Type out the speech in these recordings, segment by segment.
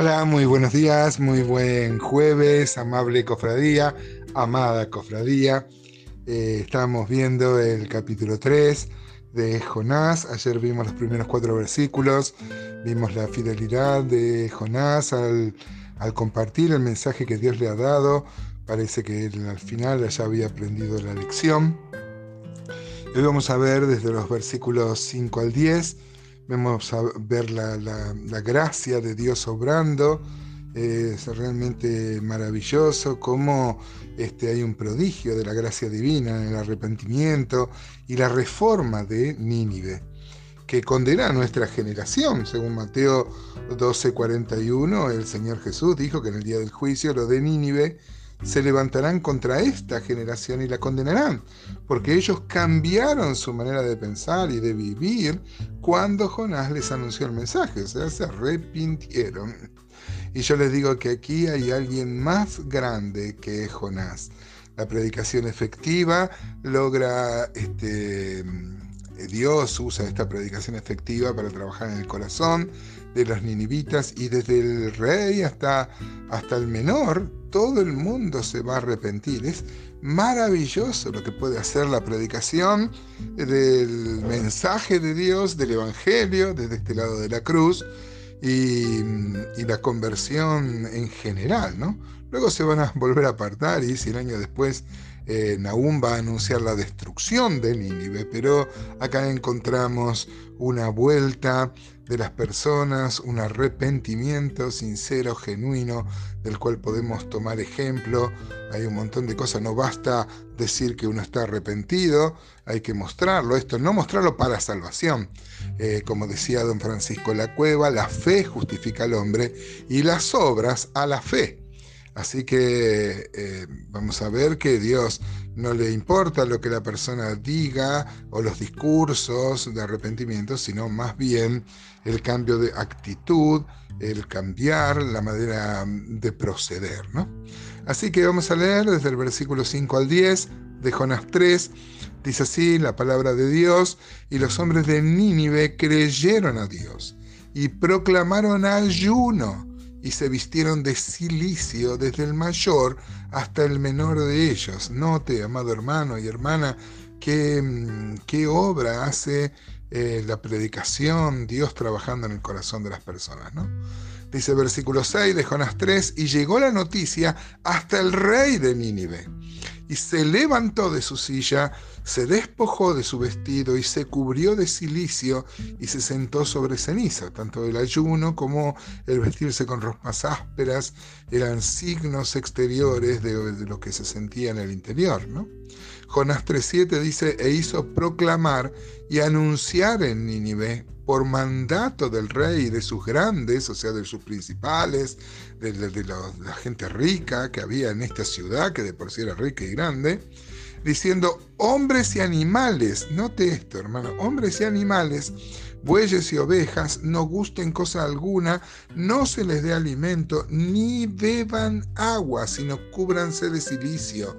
Hola, muy buenos días, muy buen jueves, amable cofradía, amada cofradía. Eh, estamos viendo el capítulo 3 de Jonás. Ayer vimos los primeros cuatro versículos, vimos la fidelidad de Jonás al, compartir el mensaje que Dios le ha dado. Parece que él al final ya había aprendido la lección. Hoy vamos a ver desde los versículos 5 al 10 vemos a ver la, gracia de Dios obrando. es realmente maravilloso cómo este, hay un prodigio de la gracia divina en el arrepentimiento y la reforma de Nínive, que condena a nuestra generación. Según Mateo 12:41, el Señor Jesús dijo que en el día del juicio lo de Nínive se levantarán contra esta generación y la condenarán, porque ellos cambiaron su manera de pensar y de vivir cuando Jonás les anunció el mensaje, o sea, se arrepintieron. Y yo les digo que aquí hay alguien más grande que Jonás. La predicación efectiva logra este, Dios usa esta predicación efectiva para trabajar en el corazón de los ninivitas y desde el rey hasta, hasta el menor, todo el mundo se va a arrepentir. Es maravilloso lo que puede hacer la predicación del mensaje de Dios, del Evangelio, desde este lado de la cruz y, la conversión en general, ¿no? Luego se van a volver a apartar y 100 años después eh, Nahum va a anunciar la destrucción de Nínive, pero acá encontramos una vuelta de las personas, un arrepentimiento sincero, genuino, del cual podemos tomar ejemplo. Hay un montón de cosas, no basta decir que uno está arrepentido, hay que mostrarlo. Esto no mostrarlo para salvación. Eh, como decía don Francisco La Cueva, la fe justifica al hombre y las obras a la fe. Así que eh, vamos a ver que Dios no le importa lo que la persona diga o los discursos de arrepentimiento, sino más bien el cambio de actitud, el cambiar la manera de proceder. Así que vamos a leer desde el versículo 5 al 10 de Jonás 3. Dice así la palabra de Dios, y los hombres de Nínive creyeron a Dios y proclamaron ayuno y se vistieron de silicio desde el mayor hasta el menor de ellos. Note, amado hermano y hermana, qué, mm, qué obra hace eh, la predicación, Dios trabajando en el corazón de las personas. ¿no? Dice versículo 6 de Jonás 3, y llegó la noticia hasta el rey de Nínive y se levantó de su silla, se despojó de su vestido y se cubrió de silicio y se sentó sobre ceniza. Tanto el ayuno como el vestirse con ropas ásperas eran signos exteriores de, lo que se sentía en el interior. ¿no? Jonás 3.7 dice, e hizo proclamar y anunciar en Nínive por mandato del rey y de sus grandes, o sea, de sus principales, de, la gente rica que había en esta ciudad, que de por sí era rica y grande, diciendo, hombres y animales, note esto hermano, hombres y animales, bueyes y ovejas, no gusten cosa alguna, no se les dé alimento, ni beban agua, sino cúbranse de silicio,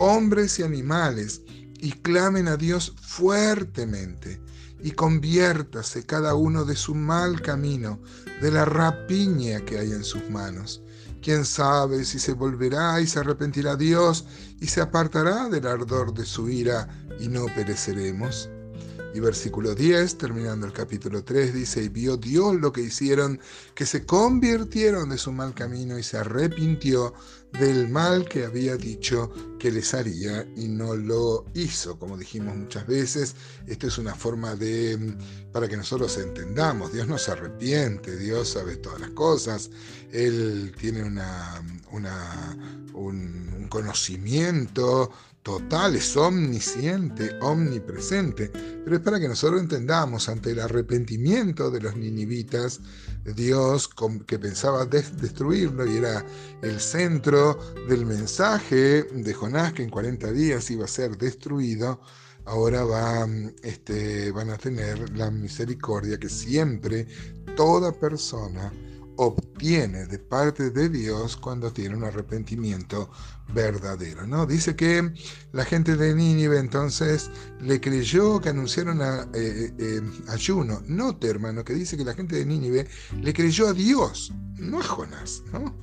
hombres y animales, y clamen a Dios fuertemente y conviértase cada uno de su mal camino, de la rapiña que hay en sus manos. Quién sabe si se volverá y se arrepentirá Dios y se apartará del ardor de su ira y no pereceremos. Y versículo 10, terminando el capítulo 3, dice, y vio Dios lo que hicieron, que se convirtieron de su mal camino y se arrepintió del mal que había dicho que les haría y no lo hizo. Como dijimos muchas veces, esto es una forma de, para que nosotros entendamos, Dios no se arrepiente, Dios sabe todas las cosas, Él tiene una, un conocimiento total, es omnisciente, omnipresente, pero es para que nosotros entendamos ante el arrepentimiento de los ninivitas, Dios que pensaba destruirlo y era el centro del mensaje de Jonás que en 40 días iba a ser destruido, ahora este, van a tener la misericordia que siempre toda persona obtiene de parte de Dios cuando tiene un arrepentimiento verdadero, ¿no? Dice que la gente de Nínive entonces le creyó que anunciaron a, eh, eh, ayuno. Note, hermano, que dice que la gente de Nínive le creyó a Dios, no a Jonás, ¿no?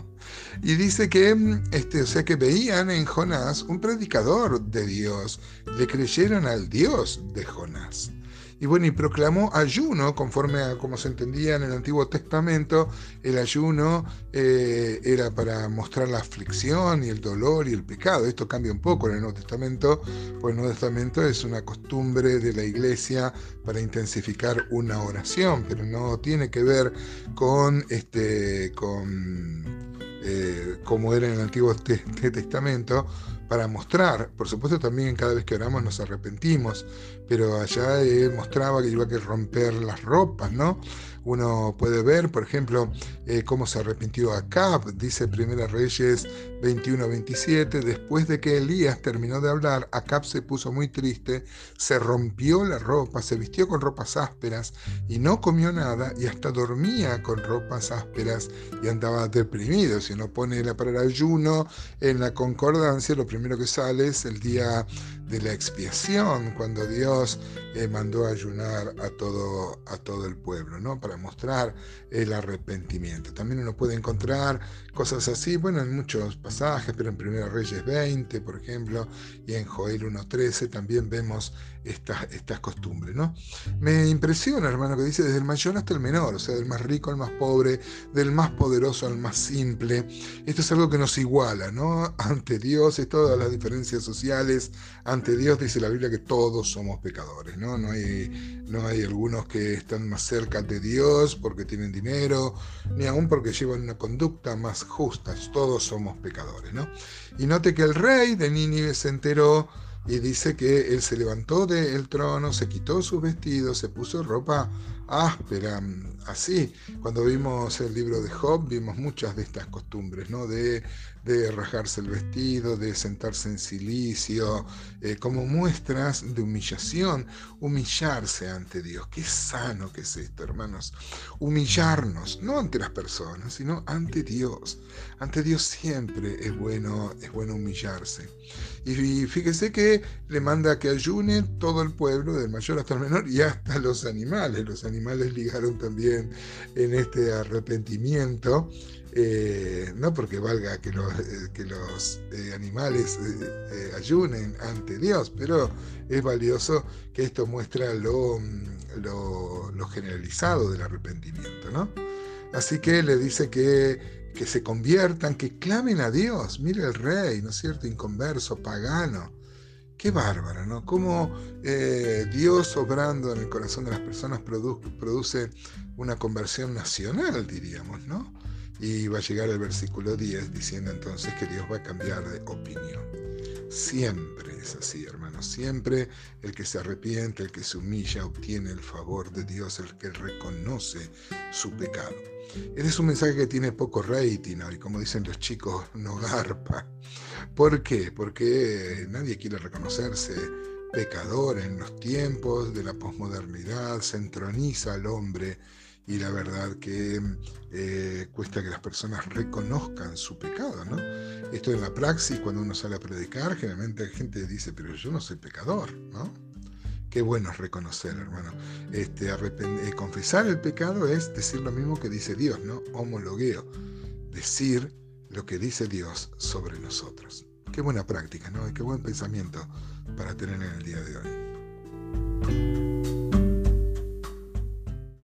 Y dice que, este, o sea, que veían en Jonás un predicador de Dios, le creyeron al Dios de Jonás. Y bueno, y proclamó ayuno, conforme a como se entendía en el Antiguo Testamento, el ayuno eh, era para mostrar la aflicción y el dolor y el pecado. Esto cambia un poco en el Nuevo Testamento, pues el Nuevo Testamento es una costumbre de la iglesia para intensificar una oración, pero no tiene que ver con, este, con eh, como era en el Antiguo Testamento, para mostrar, por supuesto también cada vez que oramos nos arrepentimos, pero allá él mostraba que iba a que romper las ropas, ¿no? Uno puede ver, por ejemplo, eh, cómo se arrepintió Acab, dice Primera Reyes 21-27, después de que Elías terminó de hablar, Acab se puso muy triste, se rompió la ropa, se vistió con ropas ásperas y no comió nada y hasta dormía con ropas ásperas y andaba deprimido. Uno pone la palabra ayuno en la concordancia, lo primero que sale es el día de la expiación, cuando Dios eh, mandó ayunar a todo, a todo el pueblo, ¿no? Para mostrar el arrepentimiento. También uno puede encontrar cosas así, bueno, en muchos pasajes, pero en 1 Reyes 20, por ejemplo, y en Joel 1.13 también vemos estas, estas costumbres, ¿no? Me impresiona, hermano, que dice desde el mayor hasta el menor, o sea, del más rico al más pobre, del más poderoso al más simple. Esto es algo que nos iguala, ¿no? Ante Dios, es todas las diferencias sociales, Dios dice la Biblia que todos somos pecadores, ¿no? No hay, no hay algunos que están más cerca de Dios porque tienen dinero, ni aún porque llevan una conducta más justa, todos somos pecadores, ¿no? Y note que el rey de Nínive se enteró y dice que él se levantó del trono, se quitó sus vestidos, se puso ropa áspera, así. Cuando vimos el libro de Job, vimos muchas de estas costumbres, ¿no? De, de el vestido, de sentarse en silicio, eh, como muestras de humillación, humillarse ante Dios. Qué sano que es esto, hermanos. Humillarnos, no ante las personas, sino ante Dios. Ante Dios siempre es bueno, es bueno humillarse. Y fíjese que le manda que ayune todo el pueblo, del mayor hasta el menor, y hasta los animales. Los animales ligaron también en este arrepentimiento. Eh, no porque valga que los, eh, que los eh, animales ayunen ante Dios, pero es valioso que esto muestra lo, lo, lo generalizado del arrepentimiento, ¿no? Así que le dice que que se conviertan, que clamen a Dios. Mire el rey, ¿no es cierto? Inconverso, pagano. Qué bárbaro, ¿no? Cómo eh, Dios obrando en el corazón de las personas produce una conversión nacional, diríamos, ¿no? Y va a llegar el versículo 10 diciendo entonces que Dios va a cambiar de opinión. Siempre es así, hermanos. Siempre el que se arrepiente, el que se humilla, obtiene el favor de Dios, el que reconoce su pecado. Este es un mensaje que tiene poco rating y como dicen los chicos, no garpa. ¿Por qué? Porque nadie quiere reconocerse pecador en los tiempos de la posmodernidad, se entroniza al hombre y la verdad que eh, cuesta que las personas reconozcan su pecado, ¿no? Esto en la praxis, cuando uno sale a predicar, generalmente la gente dice, pero yo no soy pecador, ¿no? Qué bueno es reconocer, hermano. Este, eh, confesar el pecado es decir lo mismo que dice Dios, ¿no? Homologueo. Decir lo que dice Dios sobre nosotros. Qué buena práctica, ¿no? Y qué buen pensamiento para tener en el día de hoy.